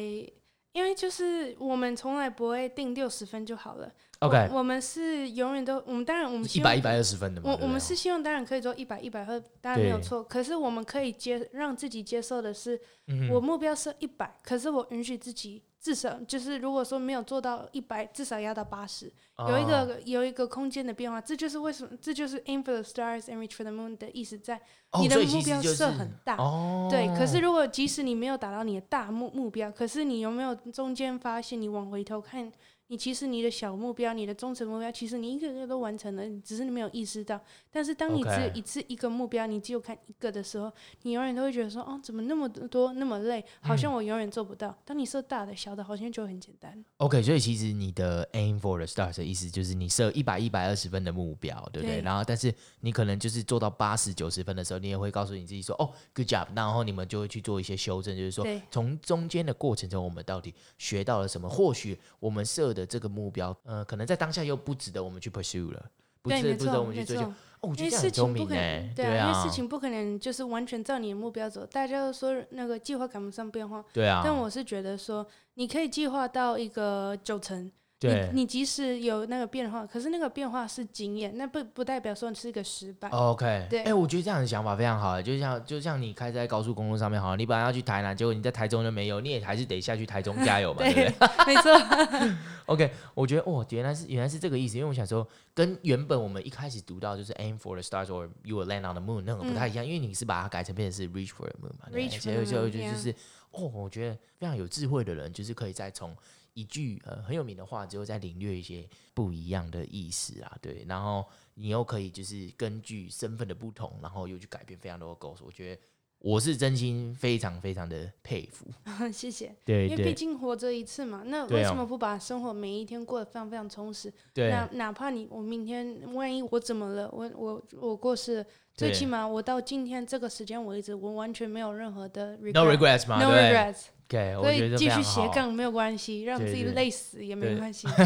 因为就是我们从来不会定六十分就好了。OK，我，们是永远都，我们当然我们一百一百二十分的嘛。我我们是希望当然可以做一百一百二，当然没有错。可是我们可以接让自己接受的是，嗯、我目标是一百，可是我允许自己至少就是如果说没有做到一百，至少要到八十，有一个有一个空间的变化。这就是为什么这就是 aim for the stars and reach for the moon 的意思在，在你的目标设很大，哦就是，对。可是如果即使你没有达到你的大目目标，可是你有没有中间发现你往回头看？你其实你的小目标，你的中程目标，其实你一个个都完成了，只是你没有意识到。但是当你只有一次一个目标你只有看一个的时候，你永远都会觉得说，哦，怎么那么多那么累，好像我永远做不到。嗯、当你设大的、小的，好像就很简单。OK，所以其实你的 aim for the stars 的意思就是你设一百、一百二十分的目标，对不对？对。然后，但是你可能就是做到八十九十分的时候，你也会告诉你自己说，哦，good job。然后你们就会去做一些修正，就是说，从中间的过程中，我们到底学到了什么？或许我们设的这个目标。呃，可能在当下又不值得我们去 pursue 了，不值不值得我们去追求。哦，我觉得这样很聪明欸，对啊，对啊，因为事情不可能就是完全照你的目标走。大家都说那个计划赶不上变化，对啊。但我是觉得说，你可以计划到一个九成。对你，你即使有那个变化，可是那个变化是经验，那不不代表说你是一个失败。OK，对，哎、欸，我觉得这样的想法非常好，就像就像你开在高速公路上面，好，你本来要去台南，结果你在台中就没有，你也还是得下去台中加油嘛，对，对不对？没错。[laughs] OK，我觉得哦，原来是原来是这个意思，因为我想说，跟原本我们一开始读到就是 aim for the stars or you will land on the moon 那个不太一样，嗯，因为你是把它改成变成是 reach for the moon 嘛，reach for the moon，就就就是.哦，我觉得非常有智慧的人，就是可以再从。一句呃很有名的话，之后再领略一些不一样的意思啊，对，然后你又可以就是根据身份的不同，然后又去改变非常多的构思。我觉得我是真心非常非常的佩服。[laughs] 谢谢。对，因为毕竟活着一次嘛，那为什么不把生活每一天过得非常非常充实？对。那哪怕你我明天万一我怎么了，我我我过世了，最起码我到今天这个时间为止，我完全没有任何的 regret, no regrets 嘛，no regrets。Okay, 所以继续斜杠没有关系，让自己累死也没关系。[laughs]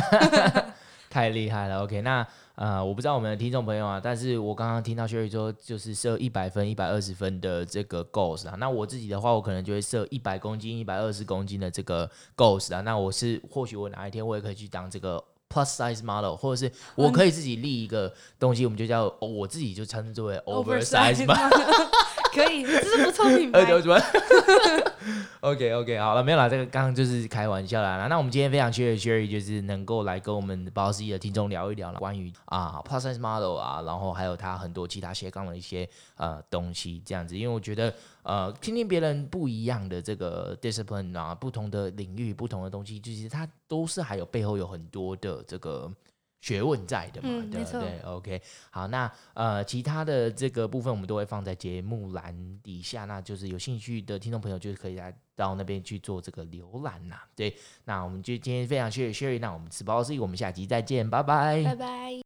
太厉害了，OK，那呃，我不知道我们的听众朋友啊，但是我刚刚听到 Sherry 说，就是设一百分、一百二十分的这个 goals 啊，那我自己的话，我可能就会设一百公斤、一百二十公斤的这个 goals 啊，那我是或许我哪一天我也可以去当这个 plus size model，或者是我可以自己立一个东西，我们就叫、哦、我自己就称之为 oversize model。[laughs] 可以，这是不错品牌。[laughs] OK [laughs] OK，好了，没有啦，这个刚刚就是开玩笑啦。那我们今天非常谢谢 Sherry，就是能够来跟我们宝岛司仪的听众聊一聊关于啊 plus size model 啊，然后还有他很多其他斜杠的一些呃东西，这样子。因为我觉得呃，听听别人不一样的这个 discipline 啊，不同的领域，不同的东西，其实它都是还有背后有很多的这个。学问在的嘛，嗯、对不对？OK，好，那呃，其他的这个部分我们都会放在节目栏底下，那就是有兴趣的听众朋友就是可以来到那边去做这个浏览呐。对，那我们就今天非常谢谢 Sherry，那我们吃饱思议，我们下集再见，拜拜，拜拜。